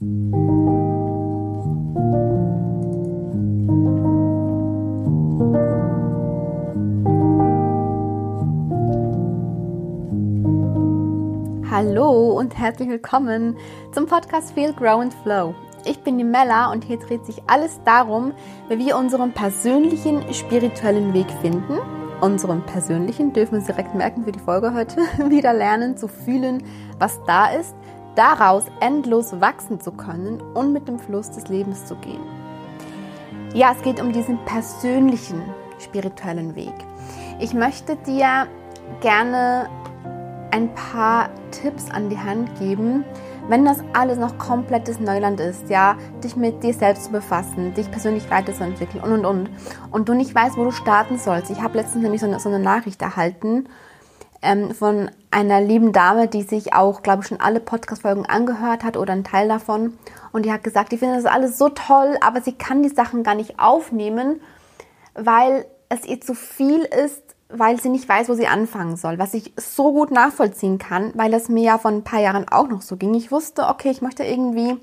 Hallo und herzlich willkommen zum Podcast Feel Grow and Flow. Ich bin die Mella und hier dreht sich alles darum, wie wir unseren persönlichen spirituellen Weg finden. Unseren persönlichen dürfen wir uns direkt merken für die Folge heute, wieder lernen zu fühlen, was da ist, daraus endlos wachsen zu können und mit dem Fluss des Lebens zu gehen. Ja, es geht um diesen persönlichen spirituellen Weg. Ich möchte dir gerne ein paar Tipps an die Hand geben, wenn das alles noch komplettes Neuland ist, ja, dich mit dir selbst zu befassen, dich persönlich weiterzuentwickeln und und und und du nicht weißt, wo du starten sollst. Ich habe letztens nämlich so eine, so eine Nachricht erhalten ähm, von einer lieben Dame, die sich auch, glaube ich, schon alle Podcast-Folgen angehört hat oder einen Teil davon und die hat gesagt, die findet das alles so toll, aber sie kann die Sachen gar nicht aufnehmen, weil es ihr zu viel ist weil sie nicht weiß, wo sie anfangen soll, was ich so gut nachvollziehen kann, weil es mir ja vor ein paar Jahren auch noch so ging. Ich wusste, okay, ich möchte irgendwie,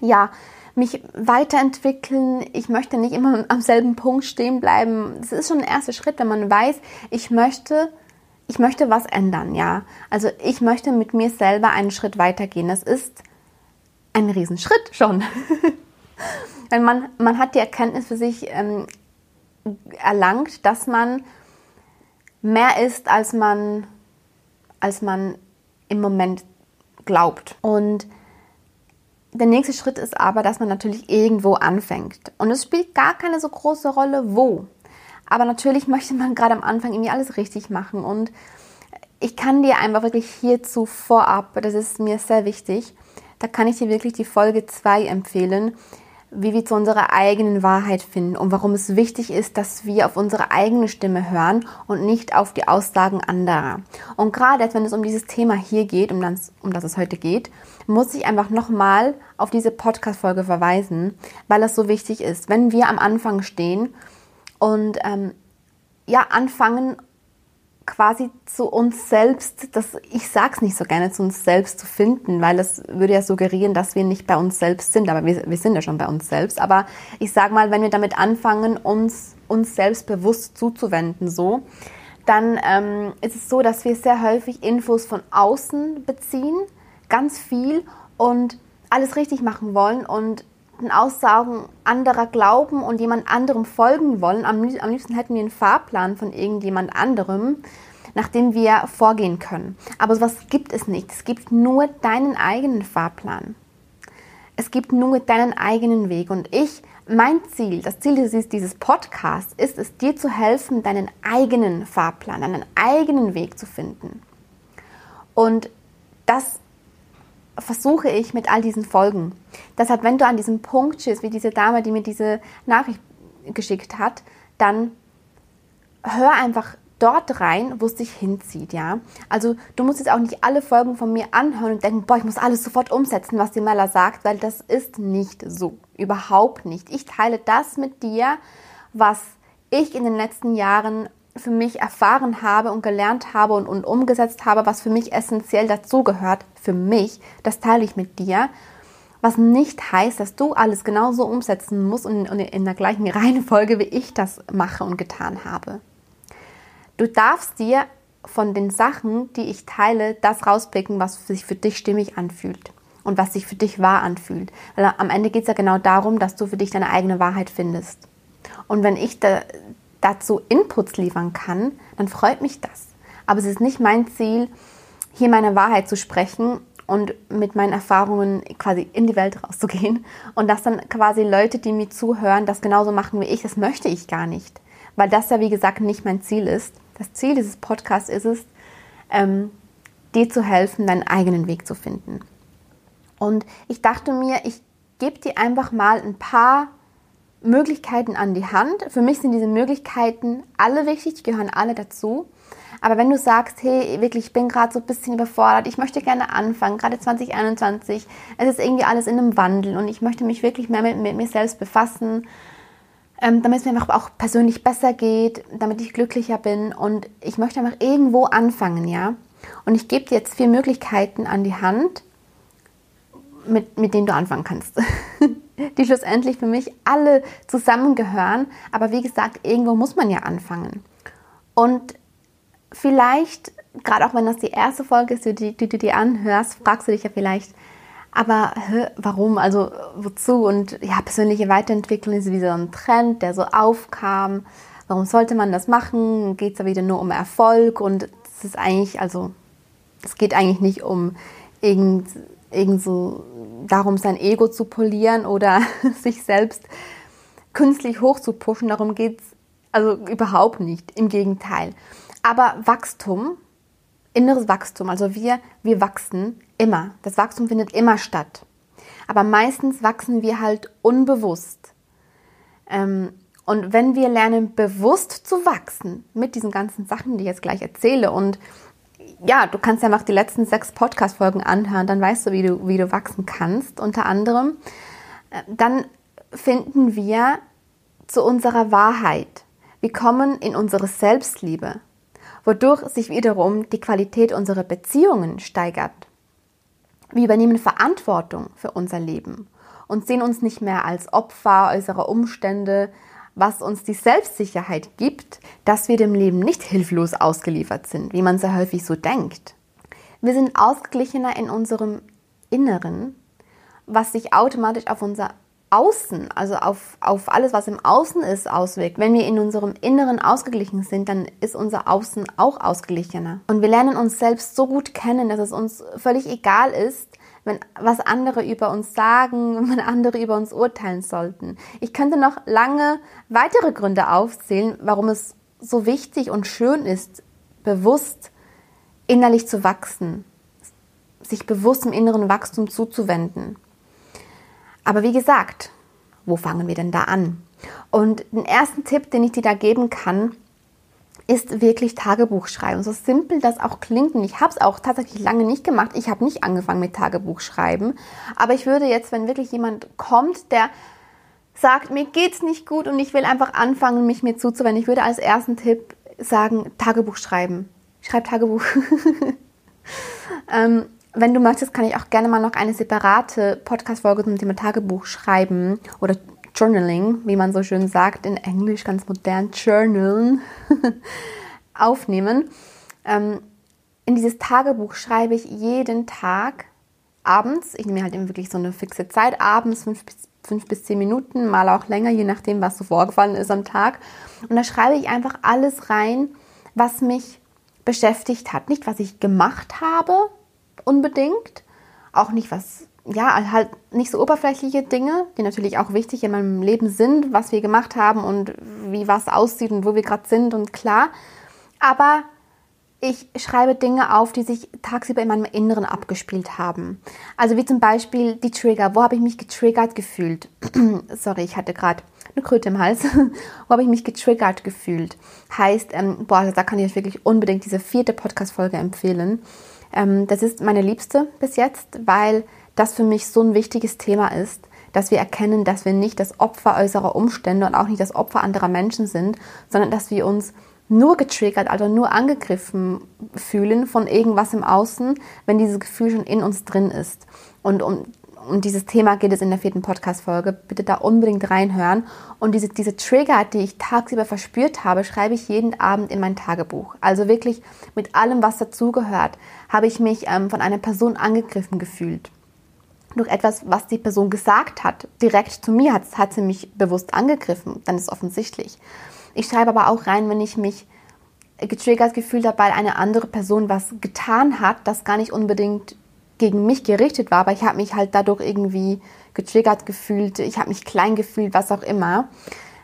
ja, mich weiterentwickeln. Ich möchte nicht immer am selben Punkt stehen bleiben. Das ist schon ein erster Schritt, wenn man weiß, ich möchte, ich möchte was ändern, ja. Also ich möchte mit mir selber einen Schritt weitergehen. Das ist ein Riesenschritt schon. Weil man, man hat die Erkenntnis für sich ähm, erlangt, dass man mehr ist, als man, als man im Moment glaubt. Und der nächste Schritt ist aber, dass man natürlich irgendwo anfängt. Und es spielt gar keine so große Rolle, wo. Aber natürlich möchte man gerade am Anfang irgendwie alles richtig machen. Und ich kann dir einfach wirklich hierzu vorab, das ist mir sehr wichtig, da kann ich dir wirklich die Folge 2 empfehlen, wie wir zu unserer eigenen Wahrheit finden und warum es wichtig ist, dass wir auf unsere eigene Stimme hören und nicht auf die Aussagen anderer. Und gerade wenn es um dieses Thema hier geht, um das, um das es heute geht, muss ich einfach nochmal auf diese Podcast-Folge verweisen, weil es so wichtig ist. Wenn wir am Anfang stehen und ähm, ja, anfangen, quasi zu uns selbst, das, ich sag's nicht so gerne, zu uns selbst zu finden, weil es würde ja suggerieren, dass wir nicht bei uns selbst sind, aber wir, wir sind ja schon bei uns selbst. Aber ich sag mal, wenn wir damit anfangen, uns, uns selbst bewusst zuzuwenden, so, dann ähm, ist es so, dass wir sehr häufig Infos von außen beziehen, ganz viel und alles richtig machen wollen und den Aussagen anderer glauben und jemand anderem folgen wollen. Am, am liebsten hätten wir einen Fahrplan von irgendjemand anderem, nach dem wir vorgehen können. Aber sowas gibt es nicht. Es gibt nur deinen eigenen Fahrplan. Es gibt nur deinen eigenen Weg. Und ich, mein Ziel, das Ziel dieses, dieses Podcasts ist es, dir zu helfen, deinen eigenen Fahrplan, deinen eigenen Weg zu finden. Und das versuche ich mit all diesen Folgen. Deshalb, wenn du an diesem Punkt stehst, wie diese Dame, die mir diese Nachricht geschickt hat, dann hör einfach dort rein, wo es dich hinzieht, ja. Also du musst jetzt auch nicht alle Folgen von mir anhören und denken, boah, ich muss alles sofort umsetzen, was die Mella sagt, weil das ist nicht so. Überhaupt nicht. Ich teile das mit dir, was ich in den letzten Jahren für mich erfahren habe und gelernt habe und, und umgesetzt habe, was für mich essentiell dazugehört, für mich, das teile ich mit dir. Was nicht heißt, dass du alles genauso umsetzen musst und, und in der gleichen Reihenfolge, wie ich das mache und getan habe. Du darfst dir von den Sachen, die ich teile, das rauspicken, was sich für dich stimmig anfühlt und was sich für dich wahr anfühlt. Weil am Ende geht es ja genau darum, dass du für dich deine eigene Wahrheit findest. Und wenn ich da, dazu Inputs liefern kann, dann freut mich das. Aber es ist nicht mein Ziel, hier meine Wahrheit zu sprechen und mit meinen Erfahrungen quasi in die Welt rauszugehen und dass dann quasi Leute, die mir zuhören, das genauso machen wie ich, das möchte ich gar nicht. Weil das ja, wie gesagt, nicht mein Ziel ist. Das Ziel dieses Podcasts ist es, ähm, dir zu helfen, deinen eigenen Weg zu finden. Und ich dachte mir, ich gebe dir einfach mal ein paar Möglichkeiten an die Hand. Für mich sind diese Möglichkeiten alle wichtig, die gehören alle dazu. Aber wenn du sagst, hey, wirklich, ich bin gerade so ein bisschen überfordert, ich möchte gerne anfangen, gerade 2021, es ist irgendwie alles in einem Wandel und ich möchte mich wirklich mehr mit, mit mir selbst befassen, ähm, damit es mir einfach auch persönlich besser geht, damit ich glücklicher bin und ich möchte einfach irgendwo anfangen, ja. Und ich gebe dir jetzt vier Möglichkeiten an die Hand, mit, mit denen du anfangen kannst. die schlussendlich für mich alle zusammengehören. Aber wie gesagt, irgendwo muss man ja anfangen. Und vielleicht, gerade auch wenn das die erste Folge ist, die, du dir anhörst, fragst du dich ja vielleicht, aber hä, warum? Also wozu? Und ja, persönliche Weiterentwicklung ist wie so ein Trend, der so aufkam. Warum sollte man das machen? Geht es ja wieder nur um Erfolg und es ist eigentlich, also es geht eigentlich nicht um irgend, irgend so darum, sein Ego zu polieren oder sich selbst künstlich hoch zu pushen. Darum geht es also überhaupt nicht. Im Gegenteil. Aber Wachstum, inneres Wachstum, also wir, wir wachsen immer. Das Wachstum findet immer statt. Aber meistens wachsen wir halt unbewusst. Ähm, und wenn wir lernen, bewusst zu wachsen mit diesen ganzen Sachen, die ich jetzt gleich erzähle, und ja, du kannst ja mal die letzten sechs Podcast-Folgen anhören, dann weißt du wie, du, wie du wachsen kannst, unter anderem, äh, dann finden wir zu unserer Wahrheit. Wir kommen in unsere Selbstliebe, wodurch sich wiederum die Qualität unserer Beziehungen steigert. Wir übernehmen Verantwortung für unser Leben und sehen uns nicht mehr als Opfer äußerer Umstände, was uns die Selbstsicherheit gibt, dass wir dem Leben nicht hilflos ausgeliefert sind, wie man sehr häufig so denkt. Wir sind ausgeglichener in unserem Inneren, was sich automatisch auf unser Außen, also auf, auf alles, was im Außen ist, auswirkt. Wenn wir in unserem Inneren ausgeglichen sind, dann ist unser Außen auch ausgeglichener. Und wir lernen uns selbst so gut kennen, dass es uns völlig egal ist, wenn was andere über uns sagen, wenn andere über uns urteilen sollten. Ich könnte noch lange weitere Gründe aufzählen, warum es so wichtig und schön ist, bewusst innerlich zu wachsen, sich bewusst im inneren Wachstum zuzuwenden. Aber wie gesagt, wo fangen wir denn da an? Und den ersten Tipp, den ich dir da geben kann, ist wirklich Tagebuch schreiben. So simpel das auch klingt. Und ich habe es auch tatsächlich lange nicht gemacht. Ich habe nicht angefangen mit Tagebuch schreiben. Aber ich würde jetzt, wenn wirklich jemand kommt, der sagt, mir geht's nicht gut und ich will einfach anfangen, mich mir zuzuwenden, ich würde als ersten Tipp sagen, Tagebuch schreiben. Schreib Tagebuch. ähm, wenn du möchtest, kann ich auch gerne mal noch eine separate Podcast-Folge zum Thema Tagebuch schreiben oder Journaling, wie man so schön sagt, in Englisch ganz modern, Journalen, aufnehmen. Ähm, in dieses Tagebuch schreibe ich jeden Tag abends, ich nehme halt eben wirklich so eine fixe Zeit, abends fünf bis, fünf bis zehn Minuten, mal auch länger, je nachdem, was so vorgefallen ist am Tag. Und da schreibe ich einfach alles rein, was mich beschäftigt hat. Nicht, was ich gemacht habe, unbedingt. Auch nicht was, ja, halt nicht so oberflächliche Dinge, die natürlich auch wichtig in meinem Leben sind, was wir gemacht haben und wie was aussieht und wo wir gerade sind und klar. Aber ich schreibe Dinge auf, die sich tagsüber in meinem Inneren abgespielt haben. Also wie zum Beispiel die Trigger. Wo habe ich mich getriggert gefühlt? Sorry, ich hatte gerade eine Kröte im Hals. Wo habe ich mich getriggert gefühlt? Heißt, ähm, boah, da kann ich euch wirklich unbedingt diese vierte Podcast-Folge empfehlen. Ähm, das ist meine liebste bis jetzt, weil das für mich so ein wichtiges Thema ist, dass wir erkennen, dass wir nicht das Opfer äußerer Umstände und auch nicht das Opfer anderer Menschen sind, sondern dass wir uns nur getriggert, also nur angegriffen fühlen von irgendwas im Außen, wenn dieses Gefühl schon in uns drin ist. Und um, um dieses Thema geht es in der vierten Podcast-Folge. Bitte da unbedingt reinhören. Und diese, diese Trigger, die ich tagsüber verspürt habe, schreibe ich jeden Abend in mein Tagebuch. Also wirklich mit allem, was dazugehört, habe ich mich ähm, von einer Person angegriffen gefühlt. Durch etwas, was die Person gesagt hat, direkt zu mir hat, hat sie mich bewusst angegriffen. Dann ist offensichtlich. Ich schreibe aber auch rein, wenn ich mich getriggert gefühlt habe, weil eine andere Person was getan hat, das gar nicht unbedingt gegen mich gerichtet war, aber ich habe mich halt dadurch irgendwie getriggert gefühlt, ich habe mich klein gefühlt, was auch immer.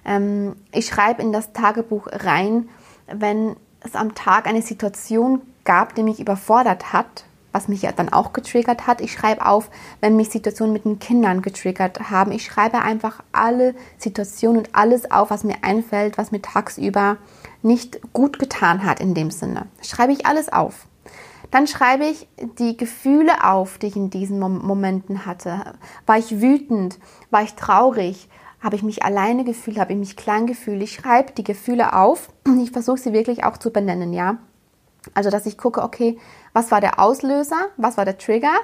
Ähm, ich schreibe in das Tagebuch rein, wenn es am Tag eine Situation gab, die mich überfordert hat, was mich ja dann auch getriggert hat. Ich schreibe auf, wenn mich Situationen mit den Kindern getriggert haben. Ich schreibe einfach alle Situationen und alles auf, was mir einfällt, was mir tagsüber nicht gut getan hat in dem Sinne. Schreibe ich alles auf. Dann schreibe ich die Gefühle auf, die ich in diesen Momenten hatte. War ich wütend? War ich traurig? Habe ich mich alleine gefühlt? Habe ich mich klein gefühlt? Ich schreibe die Gefühle auf und ich versuche sie wirklich auch zu benennen, ja. Also, dass ich gucke, okay, was war der Auslöser? Was war der Trigger?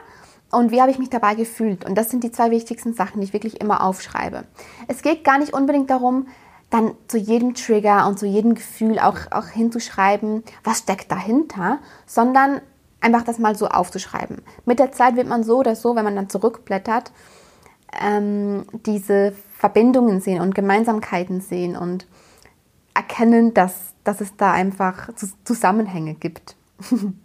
und wie habe ich mich dabei gefühlt. Und das sind die zwei wichtigsten Sachen, die ich wirklich immer aufschreibe. Es geht gar nicht unbedingt darum, dann zu jedem Trigger und zu jedem Gefühl auch, auch hinzuschreiben, was steckt dahinter, sondern einfach das mal so aufzuschreiben. Mit der Zeit wird man so oder so, wenn man dann zurückblättert, ähm, diese Verbindungen sehen und Gemeinsamkeiten sehen und erkennen, dass, dass es da einfach Zusammenhänge gibt.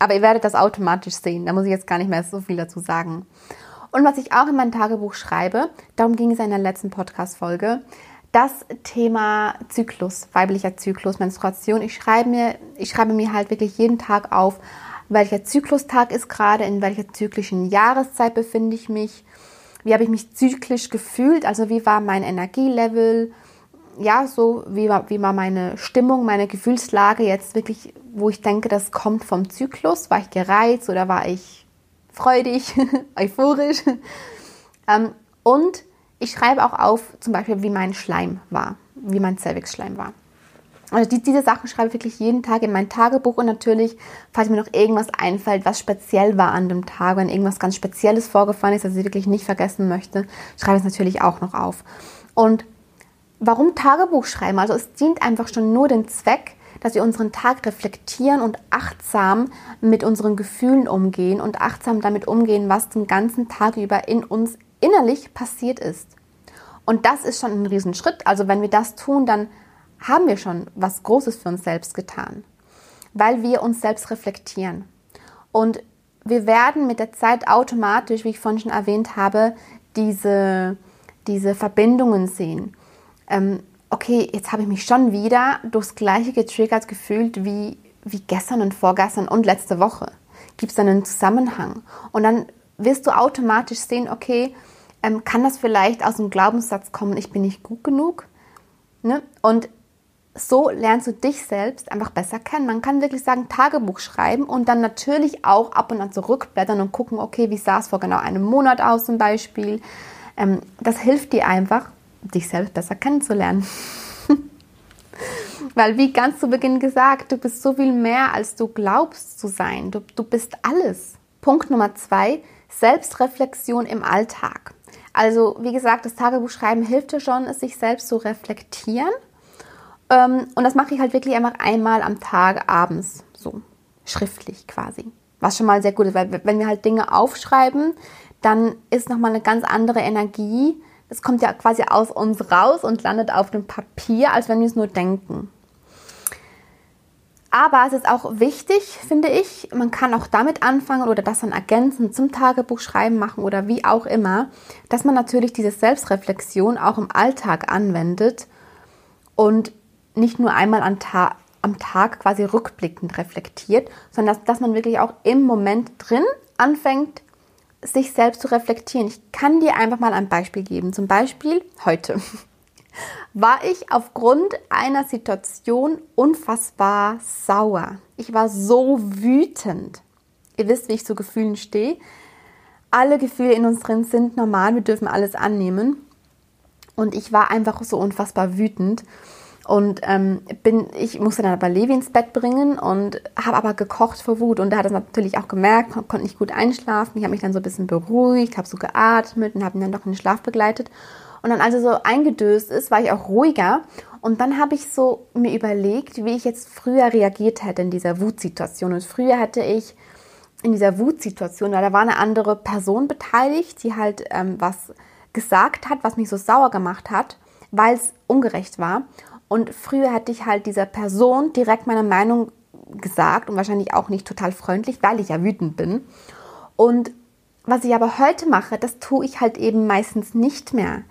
Aber ihr werdet das automatisch sehen, da muss ich jetzt gar nicht mehr so viel dazu sagen. Und was ich auch in mein Tagebuch schreibe, darum ging es in der letzten Podcast-Folge, das Thema Zyklus, weiblicher Zyklus, Menstruation. Ich schreibe mir, ich schreibe mir halt wirklich jeden Tag auf, welcher Zyklustag ist gerade, in welcher zyklischen Jahreszeit befinde ich mich, wie habe ich mich zyklisch gefühlt, also wie war mein Energielevel, ja, so wie war, wie war meine Stimmung, meine Gefühlslage jetzt wirklich, wo ich denke, das kommt vom Zyklus. War ich gereizt oder war ich freudig, euphorisch? ähm, und ich schreibe auch auf, zum Beispiel, wie mein Schleim war, wie mein Cervix-Schleim war. Also die, diese Sachen schreibe ich wirklich jeden Tag in mein Tagebuch und natürlich, falls mir noch irgendwas einfällt, was speziell war an dem Tag, wenn irgendwas ganz Spezielles vorgefallen ist, das ich wirklich nicht vergessen möchte, schreibe ich es natürlich auch noch auf. Und warum Tagebuch schreiben? Also es dient einfach schon nur dem Zweck, dass wir unseren Tag reflektieren und achtsam mit unseren Gefühlen umgehen und achtsam damit umgehen, was den ganzen Tag über in uns innerlich passiert ist. Und das ist schon ein Riesenschritt. Also wenn wir das tun, dann haben wir schon was Großes für uns selbst getan, weil wir uns selbst reflektieren. Und wir werden mit der Zeit automatisch, wie ich vorhin schon erwähnt habe, diese, diese Verbindungen sehen. Ähm, okay, jetzt habe ich mich schon wieder durchs Gleiche getriggert gefühlt wie, wie gestern und vorgestern und letzte Woche. Gibt es dann einen Zusammenhang? Und dann wirst du automatisch sehen, okay, ähm, kann das vielleicht aus dem Glaubenssatz kommen, ich bin nicht gut genug? Ne? Und so lernst du dich selbst einfach besser kennen. Man kann wirklich sagen, Tagebuch schreiben und dann natürlich auch ab und an zurückblättern und gucken, okay, wie sah es vor genau einem Monat aus zum Beispiel. Ähm, das hilft dir einfach, dich selbst besser kennenzulernen. Weil, wie ganz zu Beginn gesagt, du bist so viel mehr, als du glaubst zu sein. Du, du bist alles. Punkt Nummer zwei, Selbstreflexion im Alltag. Also, wie gesagt, das Tagebuchschreiben hilft dir schon, es sich selbst zu reflektieren. Ähm, und das mache ich halt wirklich einfach einmal am Tag abends, so schriftlich quasi. Was schon mal sehr gut ist, weil wenn wir halt Dinge aufschreiben, dann ist nochmal eine ganz andere Energie. Es kommt ja quasi aus uns raus und landet auf dem Papier, als wenn wir es nur denken. Aber es ist auch wichtig, finde ich, man kann auch damit anfangen oder das dann ergänzen zum Tagebuch schreiben machen oder wie auch immer, dass man natürlich diese Selbstreflexion auch im Alltag anwendet und nicht nur einmal am, Ta am Tag quasi rückblickend reflektiert, sondern dass, dass man wirklich auch im Moment drin anfängt, sich selbst zu reflektieren. Ich kann dir einfach mal ein Beispiel geben. Zum Beispiel heute war ich aufgrund einer Situation unfassbar sauer. Ich war so wütend. Ihr wisst, wie ich zu Gefühlen stehe. Alle Gefühle in uns drin sind normal, wir dürfen alles annehmen. Und ich war einfach so unfassbar wütend. Und ähm, bin, ich musste dann aber Levi ins Bett bringen und habe aber gekocht vor Wut. Und da hat er natürlich auch gemerkt, konnte nicht gut einschlafen. Ich habe mich dann so ein bisschen beruhigt, habe so geatmet und habe ihn dann doch in den Schlaf begleitet. Und dann, als er so eingedöst ist, war ich auch ruhiger. Und dann habe ich so mir überlegt, wie ich jetzt früher reagiert hätte in dieser Wutsituation. Und früher hätte ich in dieser Wutsituation, weil da war eine andere Person beteiligt, die halt ähm, was gesagt hat, was mich so sauer gemacht hat, weil es ungerecht war. Und früher hätte ich halt dieser Person direkt meine Meinung gesagt und wahrscheinlich auch nicht total freundlich, weil ich ja wütend bin. Und was ich aber heute mache, das tue ich halt eben meistens nicht mehr,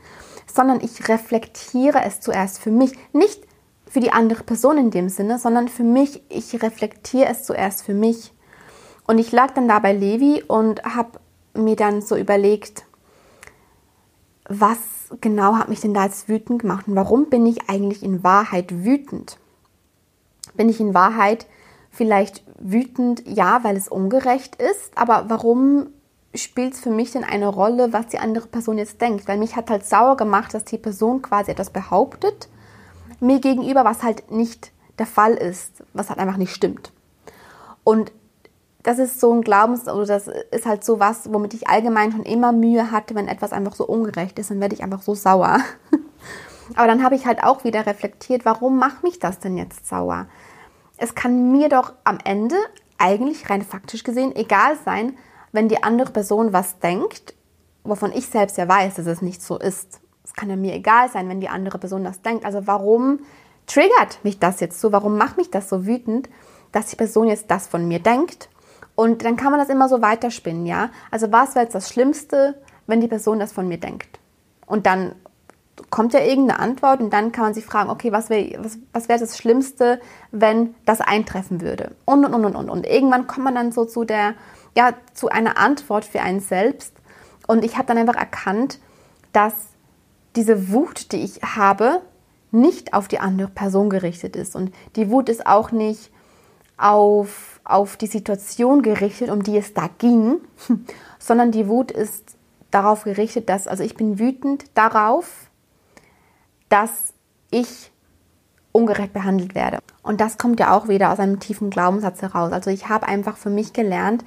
sondern ich reflektiere es zuerst für mich. Nicht für die andere Person in dem Sinne, sondern für mich. Ich reflektiere es zuerst für mich. Und ich lag dann da bei Levi und habe mir dann so überlegt, was genau hat mich denn da jetzt wütend gemacht und warum bin ich eigentlich in Wahrheit wütend? Bin ich in Wahrheit vielleicht wütend, ja, weil es ungerecht ist, aber warum spielt es für mich denn eine Rolle, was die andere Person jetzt denkt? Weil mich hat halt sauer gemacht, dass die Person quasi etwas behauptet, mir gegenüber, was halt nicht der Fall ist, was halt einfach nicht stimmt. Und das ist so ein Glaubens, oder das ist halt so was, womit ich allgemein schon immer Mühe hatte, wenn etwas einfach so ungerecht ist, dann werde ich einfach so sauer. Aber dann habe ich halt auch wieder reflektiert, warum macht mich das denn jetzt sauer? Es kann mir doch am Ende eigentlich rein faktisch gesehen egal sein, wenn die andere Person was denkt, wovon ich selbst ja weiß, dass es nicht so ist. Es kann ja mir egal sein, wenn die andere Person das denkt. Also warum triggert mich das jetzt so? Warum macht mich das so wütend, dass die Person jetzt das von mir denkt? Und dann kann man das immer so weiterspinnen, ja? Also was wäre jetzt das Schlimmste, wenn die Person das von mir denkt? Und dann kommt ja irgendeine Antwort und dann kann man sich fragen, okay, was wäre was, was wär das Schlimmste, wenn das eintreffen würde? Und, und, und, und, und. Irgendwann kommt man dann so zu der, ja, zu einer Antwort für einen selbst. Und ich habe dann einfach erkannt, dass diese Wut, die ich habe, nicht auf die andere Person gerichtet ist. Und die Wut ist auch nicht auf, auf die Situation gerichtet, um die es da ging, sondern die Wut ist darauf gerichtet, dass, also ich bin wütend darauf, dass ich ungerecht behandelt werde. Und das kommt ja auch wieder aus einem tiefen Glaubenssatz heraus. Also ich habe einfach für mich gelernt,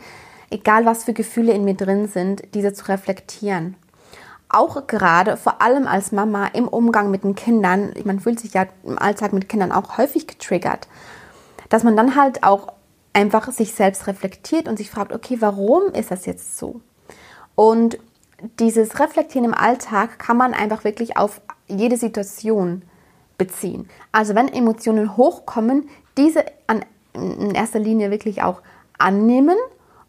egal was für Gefühle in mir drin sind, diese zu reflektieren. Auch gerade, vor allem als Mama im Umgang mit den Kindern, man fühlt sich ja im Alltag mit Kindern auch häufig getriggert, dass man dann halt auch einfach sich selbst reflektiert und sich fragt, okay, warum ist das jetzt so? Und dieses Reflektieren im Alltag kann man einfach wirklich auf jede Situation beziehen. Also wenn Emotionen hochkommen, diese an, in erster Linie wirklich auch annehmen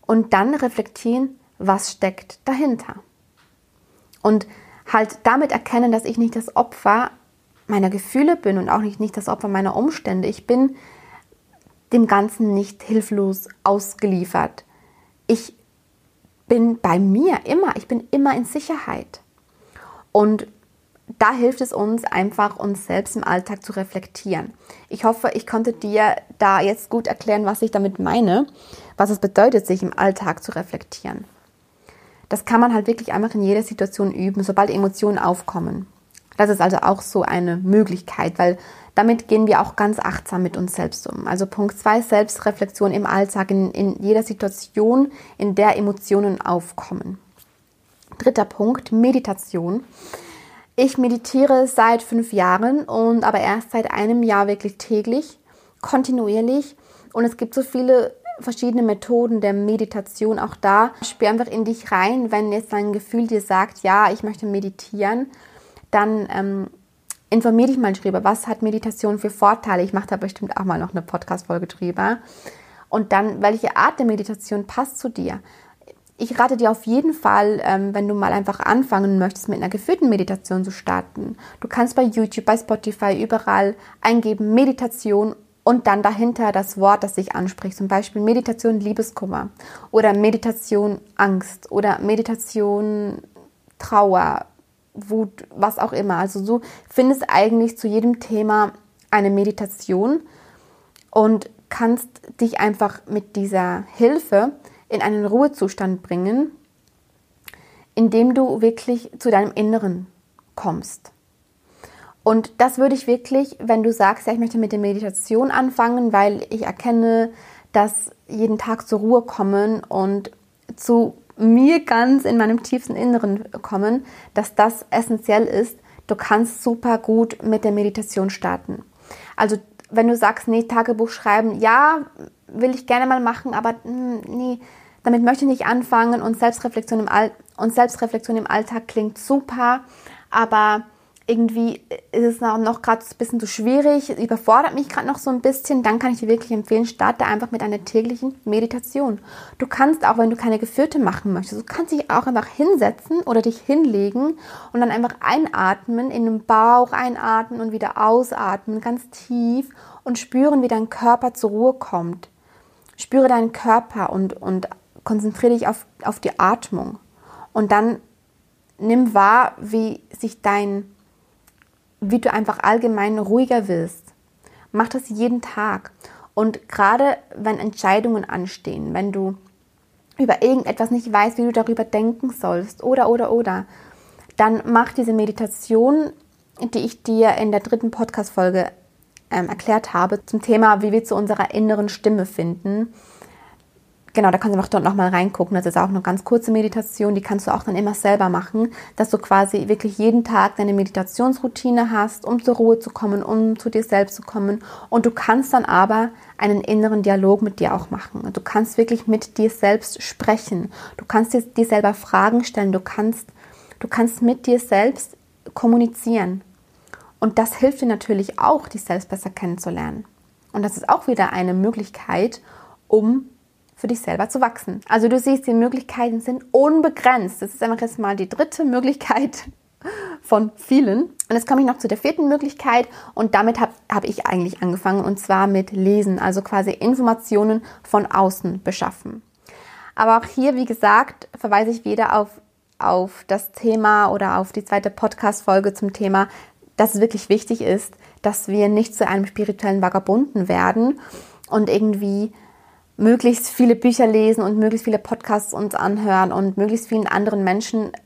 und dann reflektieren, was steckt dahinter. Und halt damit erkennen, dass ich nicht das Opfer meiner Gefühle bin und auch nicht, nicht das Opfer meiner Umstände. Ich bin dem Ganzen nicht hilflos ausgeliefert. Ich bin bei mir immer, ich bin immer in Sicherheit. Und da hilft es uns einfach, uns selbst im Alltag zu reflektieren. Ich hoffe, ich konnte dir da jetzt gut erklären, was ich damit meine, was es bedeutet, sich im Alltag zu reflektieren. Das kann man halt wirklich einfach in jeder Situation üben, sobald Emotionen aufkommen. Das ist also auch so eine Möglichkeit, weil damit gehen wir auch ganz achtsam mit uns selbst um. Also Punkt 2, Selbstreflexion im Alltag, in, in jeder Situation, in der Emotionen aufkommen. Dritter Punkt, Meditation. Ich meditiere seit fünf Jahren und aber erst seit einem Jahr wirklich täglich, kontinuierlich. Und es gibt so viele verschiedene Methoden der Meditation. Auch da spür einfach in dich rein, wenn jetzt dein Gefühl dir sagt, ja, ich möchte meditieren, dann ähm, informier dich mal drüber, was hat Meditation für Vorteile. Ich mache da bestimmt auch mal noch eine Podcast-Folge drüber. Und dann, welche Art der Meditation passt zu dir? ich rate dir auf jeden Fall, ähm, wenn du mal einfach anfangen möchtest, mit einer geführten Meditation zu starten. Du kannst bei YouTube, bei Spotify, überall eingeben Meditation und dann dahinter das Wort, das dich anspricht. Zum Beispiel Meditation Liebeskummer oder Meditation Angst oder Meditation Trauer, Wut, was auch immer. Also du findest eigentlich zu jedem Thema eine Meditation und kannst dich einfach mit dieser Hilfe in einen Ruhezustand bringen, indem du wirklich zu deinem Inneren kommst. Und das würde ich wirklich, wenn du sagst, ja, ich möchte mit der Meditation anfangen, weil ich erkenne, dass jeden Tag zur Ruhe kommen und zu mir ganz in meinem tiefsten Inneren kommen, dass das essentiell ist. Du kannst super gut mit der Meditation starten. Also wenn du sagst, nee, Tagebuch schreiben, ja, will ich gerne mal machen, aber hm, nee, damit möchte ich nicht anfangen und Selbstreflexion im, All und Selbstreflexion im Alltag klingt super, aber irgendwie ist es noch, gerade ein bisschen zu schwierig, überfordert mich gerade noch so ein bisschen, dann kann ich dir wirklich empfehlen, starte einfach mit einer täglichen Meditation. Du kannst auch, wenn du keine geführte machen möchtest, du kannst dich auch einfach hinsetzen oder dich hinlegen und dann einfach einatmen, in den Bauch einatmen und wieder ausatmen, ganz tief und spüren, wie dein Körper zur Ruhe kommt. Spüre deinen Körper und, und konzentriere dich auf, auf die Atmung und dann nimm wahr, wie sich dein, wie du einfach allgemein ruhiger wirst. Mach das jeden Tag. Und gerade wenn Entscheidungen anstehen, wenn du über irgendetwas nicht weißt, wie du darüber denken sollst, oder, oder, oder, dann mach diese Meditation, die ich dir in der dritten Podcast-Folge ähm, erklärt habe, zum Thema, wie wir zu unserer inneren Stimme finden genau, da kannst du einfach dort nochmal reingucken. Das ist auch eine ganz kurze Meditation, die kannst du auch dann immer selber machen, dass du quasi wirklich jeden Tag deine Meditationsroutine hast, um zur Ruhe zu kommen, um zu dir selbst zu kommen. Und du kannst dann aber einen inneren Dialog mit dir auch machen. Du kannst wirklich mit dir selbst sprechen. Du kannst dir, dir selber Fragen stellen. Du kannst, du kannst mit dir selbst kommunizieren. Und das hilft dir natürlich auch, dich selbst besser kennenzulernen. Und das ist auch wieder eine Möglichkeit, um für dich selber zu wachsen. Also du siehst, die Möglichkeiten sind unbegrenzt. Das ist einfach jetzt mal die dritte Möglichkeit von vielen. Und jetzt komme ich noch zu der vierten Möglichkeit und damit habe hab ich eigentlich angefangen und zwar mit Lesen, also quasi Informationen von außen beschaffen. Aber auch hier, wie gesagt, verweise ich wieder auf, auf das Thema oder auf die zweite Podcast-Folge zum Thema, dass es wirklich wichtig ist, dass wir nicht zu einem spirituellen Vagabunden werden und irgendwie möglichst viele Bücher lesen und möglichst viele Podcasts uns anhören und möglichst vielen anderen Menschen äh,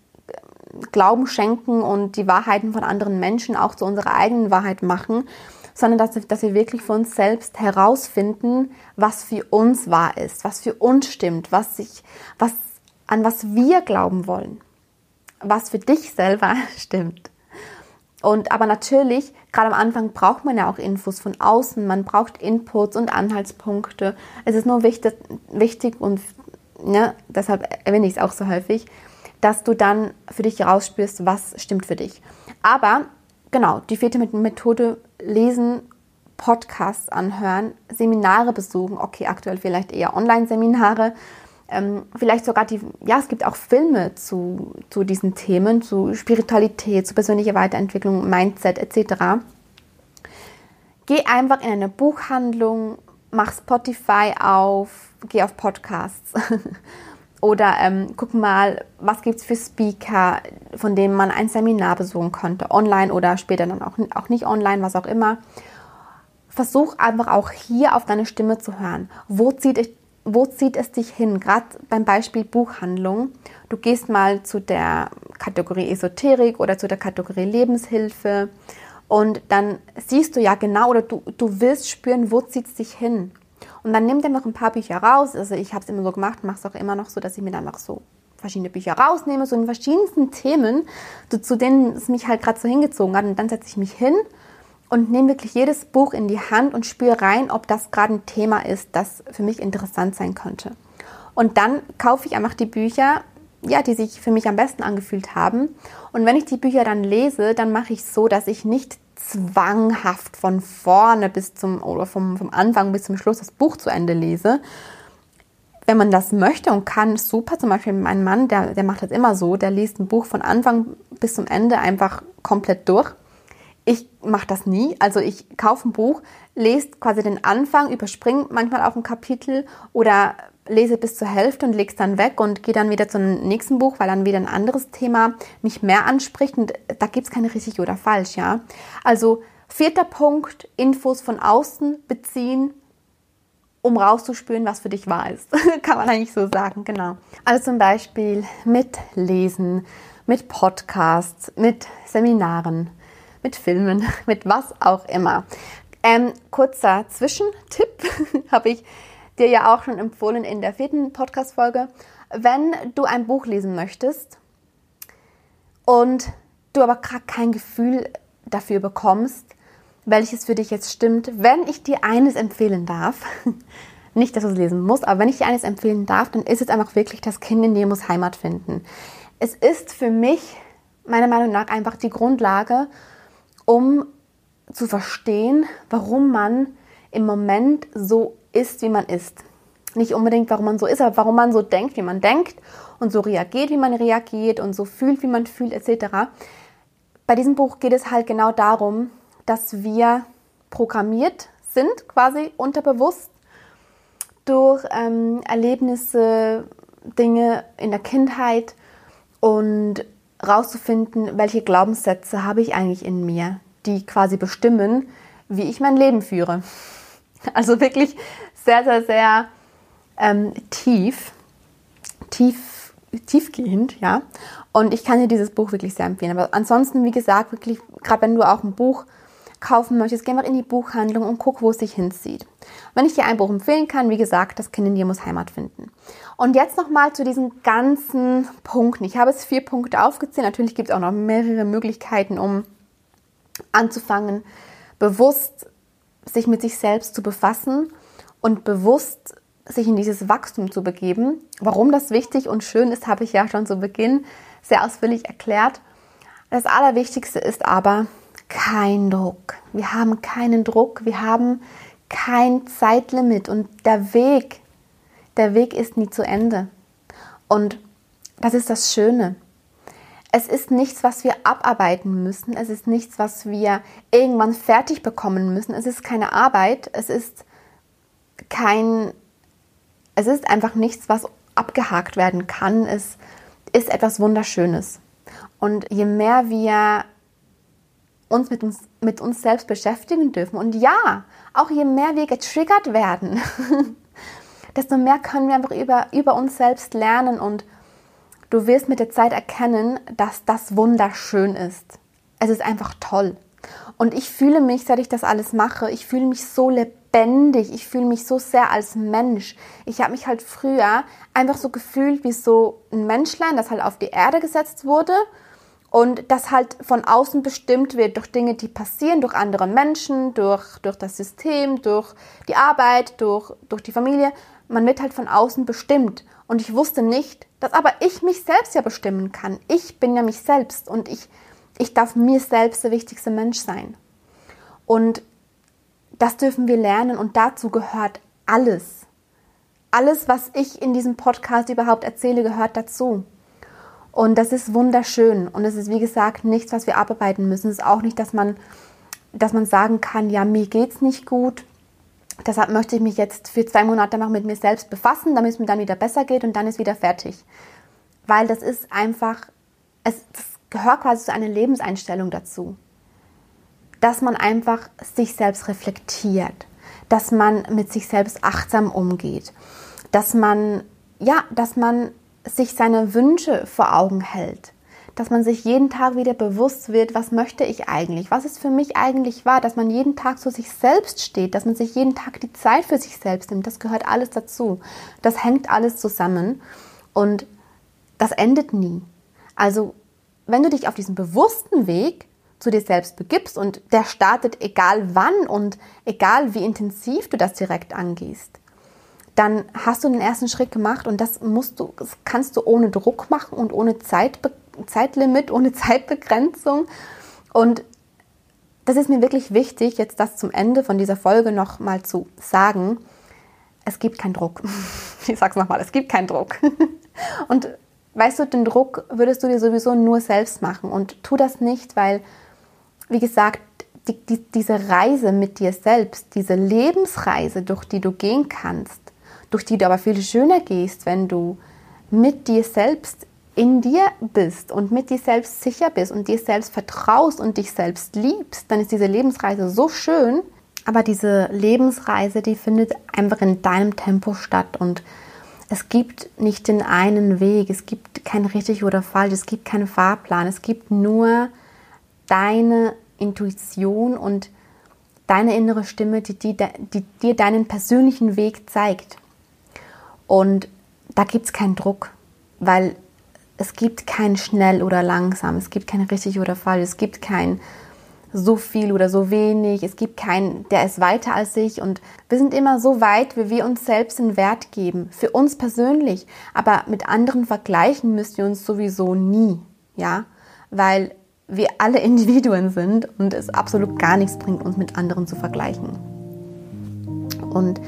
Glauben schenken und die Wahrheiten von anderen Menschen auch zu unserer eigenen Wahrheit machen, sondern dass, dass wir wirklich für uns selbst herausfinden, was für uns wahr ist, was für uns stimmt, was sich, was, an was wir glauben wollen, was für dich selber stimmt. Und aber natürlich, gerade am Anfang braucht man ja auch Infos von außen, man braucht Inputs und Anhaltspunkte. Es ist nur wichtig, wichtig und ne, deshalb erwähne ich es auch so häufig, dass du dann für dich herausspürst, was stimmt für dich. Aber genau, die vierte Methode, lesen, Podcasts anhören, Seminare besuchen, okay, aktuell vielleicht eher Online-Seminare, ähm, vielleicht sogar die, ja, es gibt auch Filme zu, zu diesen Themen, zu Spiritualität, zu persönlicher Weiterentwicklung, Mindset etc. Geh einfach in eine Buchhandlung, mach Spotify auf, geh auf Podcasts. Oder ähm, guck mal, was gibt es für Speaker, von denen man ein Seminar besuchen konnte, online oder später dann auch, auch nicht online, was auch immer. Versuch einfach auch hier auf deine Stimme zu hören. Wo zieht wo zieht es dich hin? Gerade beim Beispiel Buchhandlung. Du gehst mal zu der Kategorie Esoterik oder zu der Kategorie Lebenshilfe und dann siehst du ja genau oder du, du willst spüren, wo zieht es dich hin. Und dann nimm dir noch ein paar Bücher raus. Also ich habe es immer so gemacht, mache es auch immer noch so, dass ich mir dann noch so verschiedene Bücher rausnehme, so in verschiedensten Themen, zu, zu denen es mich halt gerade so hingezogen hat. Und dann setze ich mich hin und nehme wirklich jedes Buch in die Hand und spüre rein, ob das gerade ein Thema ist, das für mich interessant sein könnte. Und dann kaufe ich einfach die Bücher, ja, die sich für mich am besten angefühlt haben. Und wenn ich die Bücher dann lese, dann mache ich so, dass ich nicht zwanghaft von vorne bis zum oder vom, vom Anfang bis zum Schluss das Buch zu Ende lese. Wenn man das möchte und kann, super. Zum Beispiel mein Mann, der, der macht das immer so, der liest ein Buch von Anfang bis zum Ende einfach komplett durch. Ich mache das nie. Also ich kaufe ein Buch, lese quasi den Anfang, überspringe manchmal auch ein Kapitel oder lese bis zur Hälfte und lege es dann weg und gehe dann wieder zum nächsten Buch, weil dann wieder ein anderes Thema mich mehr anspricht. Und da gibt es keine richtig oder falsch, ja. Also vierter Punkt, Infos von außen beziehen, um rauszuspüren, was für dich wahr ist. Kann man eigentlich so sagen, genau. Also zum Beispiel mit Lesen, mit Podcasts, mit Seminaren mit Filmen, mit was auch immer. Ähm, kurzer Zwischentipp habe ich dir ja auch schon empfohlen in der vierten Podcast-Folge. Wenn du ein Buch lesen möchtest und du aber gerade kein Gefühl dafür bekommst, welches für dich jetzt stimmt, wenn ich dir eines empfehlen darf, nicht, dass du es lesen musst, aber wenn ich dir eines empfehlen darf, dann ist es einfach wirklich, das Kind in dir muss Heimat finden. Es ist für mich, meiner Meinung nach, einfach die Grundlage, um zu verstehen, warum man im Moment so ist, wie man ist. Nicht unbedingt, warum man so ist, aber warum man so denkt, wie man denkt und so reagiert, wie man reagiert und so fühlt, wie man fühlt, etc. Bei diesem Buch geht es halt genau darum, dass wir programmiert sind, quasi unterbewusst, durch ähm, Erlebnisse, Dinge in der Kindheit und rauszufinden, welche Glaubenssätze habe ich eigentlich in mir, die quasi bestimmen, wie ich mein Leben führe. Also wirklich sehr, sehr, sehr ähm, tief, tief, tiefgehend, ja. Und ich kann dir dieses Buch wirklich sehr empfehlen. Aber ansonsten, wie gesagt, wirklich, gerade wenn du auch ein Buch kaufen möchtest, geh mal in die Buchhandlung und guck, wo es sich hinzieht. Wenn ich dir ein Buch empfehlen kann, wie gesagt, das Kind in dir muss Heimat finden. Und jetzt nochmal zu diesen ganzen Punkten. Ich habe es vier Punkte aufgezählt. Natürlich gibt es auch noch mehrere Möglichkeiten, um anzufangen, bewusst sich mit sich selbst zu befassen und bewusst sich in dieses Wachstum zu begeben. Warum das wichtig und schön ist, habe ich ja schon zu Beginn sehr ausführlich erklärt. Das Allerwichtigste ist aber kein Druck. Wir haben keinen Druck, wir haben kein Zeitlimit und der Weg, der Weg ist nie zu Ende. Und das ist das Schöne. Es ist nichts, was wir abarbeiten müssen. Es ist nichts, was wir irgendwann fertig bekommen müssen. Es ist keine Arbeit. Es ist kein, es ist einfach nichts, was abgehakt werden kann. Es ist etwas Wunderschönes. Und je mehr wir uns mit uns, mit uns selbst beschäftigen dürfen und ja, auch je mehr wir getriggert werden, desto mehr können wir einfach über, über uns selbst lernen und du wirst mit der Zeit erkennen, dass das wunderschön ist. Es ist einfach toll. Und ich fühle mich, seit ich das alles mache, ich fühle mich so lebendig, ich fühle mich so sehr als Mensch. Ich habe mich halt früher einfach so gefühlt wie so ein Menschlein, das halt auf die Erde gesetzt wurde und das halt von außen bestimmt wird durch Dinge, die passieren, durch andere Menschen, durch, durch das System, durch die Arbeit, durch, durch die Familie. Man wird halt von außen bestimmt. Und ich wusste nicht, dass aber ich mich selbst ja bestimmen kann. Ich bin ja mich selbst und ich, ich darf mir selbst der wichtigste Mensch sein. Und das dürfen wir lernen und dazu gehört alles. Alles, was ich in diesem Podcast überhaupt erzähle, gehört dazu. Und das ist wunderschön. Und es ist, wie gesagt, nichts, was wir abarbeiten müssen. Es ist auch nicht, dass man, dass man sagen kann, ja, mir geht's nicht gut. Deshalb möchte ich mich jetzt für zwei Monate noch mit mir selbst befassen, damit es mir dann wieder besser geht und dann ist wieder fertig. Weil das ist einfach, es gehört quasi zu einer Lebenseinstellung dazu. Dass man einfach sich selbst reflektiert, dass man mit sich selbst achtsam umgeht, dass man, ja, dass man sich seine Wünsche vor Augen hält, dass man sich jeden Tag wieder bewusst wird, was möchte ich eigentlich, was ist für mich eigentlich wahr, dass man jeden Tag zu sich selbst steht, dass man sich jeden Tag die Zeit für sich selbst nimmt, das gehört alles dazu. Das hängt alles zusammen und das endet nie. Also, wenn du dich auf diesen bewussten Weg zu dir selbst begibst und der startet egal wann und egal wie intensiv du das direkt angehst, dann hast du den ersten Schritt gemacht und das musst du, das kannst du ohne Druck machen und ohne Zeitbe Zeitlimit, ohne Zeitbegrenzung. Und das ist mir wirklich wichtig, jetzt das zum Ende von dieser Folge noch mal zu sagen. Es gibt keinen Druck. Ich sag's nochmal, es gibt keinen Druck. Und weißt du, den Druck würdest du dir sowieso nur selbst machen. Und tu das nicht, weil, wie gesagt, die, die, diese Reise mit dir selbst, diese Lebensreise, durch die du gehen kannst, durch die du aber viel schöner gehst, wenn du mit dir selbst in dir bist und mit dir selbst sicher bist und dir selbst vertraust und dich selbst liebst, dann ist diese Lebensreise so schön. Aber diese Lebensreise, die findet einfach in deinem Tempo statt und es gibt nicht den einen Weg, es gibt kein richtig oder falsch, es gibt keinen Fahrplan, es gibt nur deine Intuition und deine innere Stimme, die, die, die dir deinen persönlichen Weg zeigt. Und da gibt es keinen Druck, weil es gibt kein schnell oder langsam, es gibt kein richtig oder falsch, es gibt kein so viel oder so wenig, es gibt keinen, der ist weiter als ich. Und wir sind immer so weit, wie wir uns selbst den Wert geben, für uns persönlich, aber mit anderen vergleichen müssen wir uns sowieso nie, ja, weil wir alle Individuen sind und es absolut gar nichts bringt, uns mit anderen zu vergleichen. Und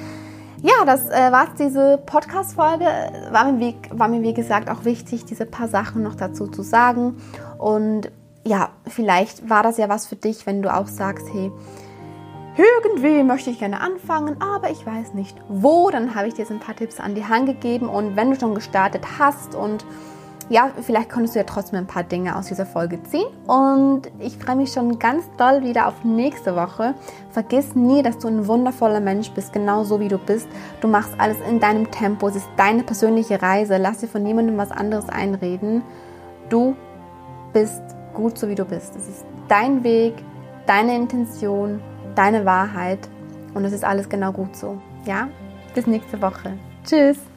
ja, das äh, war diese Podcast-Folge. War, war mir, wie gesagt, auch wichtig, diese paar Sachen noch dazu zu sagen. Und ja, vielleicht war das ja was für dich, wenn du auch sagst, hey, irgendwie möchte ich gerne anfangen, aber ich weiß nicht wo. Dann habe ich dir so ein paar Tipps an die Hand gegeben. Und wenn du schon gestartet hast und ja, vielleicht konntest du ja trotzdem ein paar Dinge aus dieser Folge ziehen. Und ich freue mich schon ganz doll wieder auf nächste Woche. Vergiss nie, dass du ein wundervoller Mensch bist, genau so wie du bist. Du machst alles in deinem Tempo. Es ist deine persönliche Reise. Lass dir von niemandem was anderes einreden. Du bist gut so wie du bist. Es ist dein Weg, deine Intention, deine Wahrheit und es ist alles genau gut so. Ja? Bis nächste Woche. Tschüss.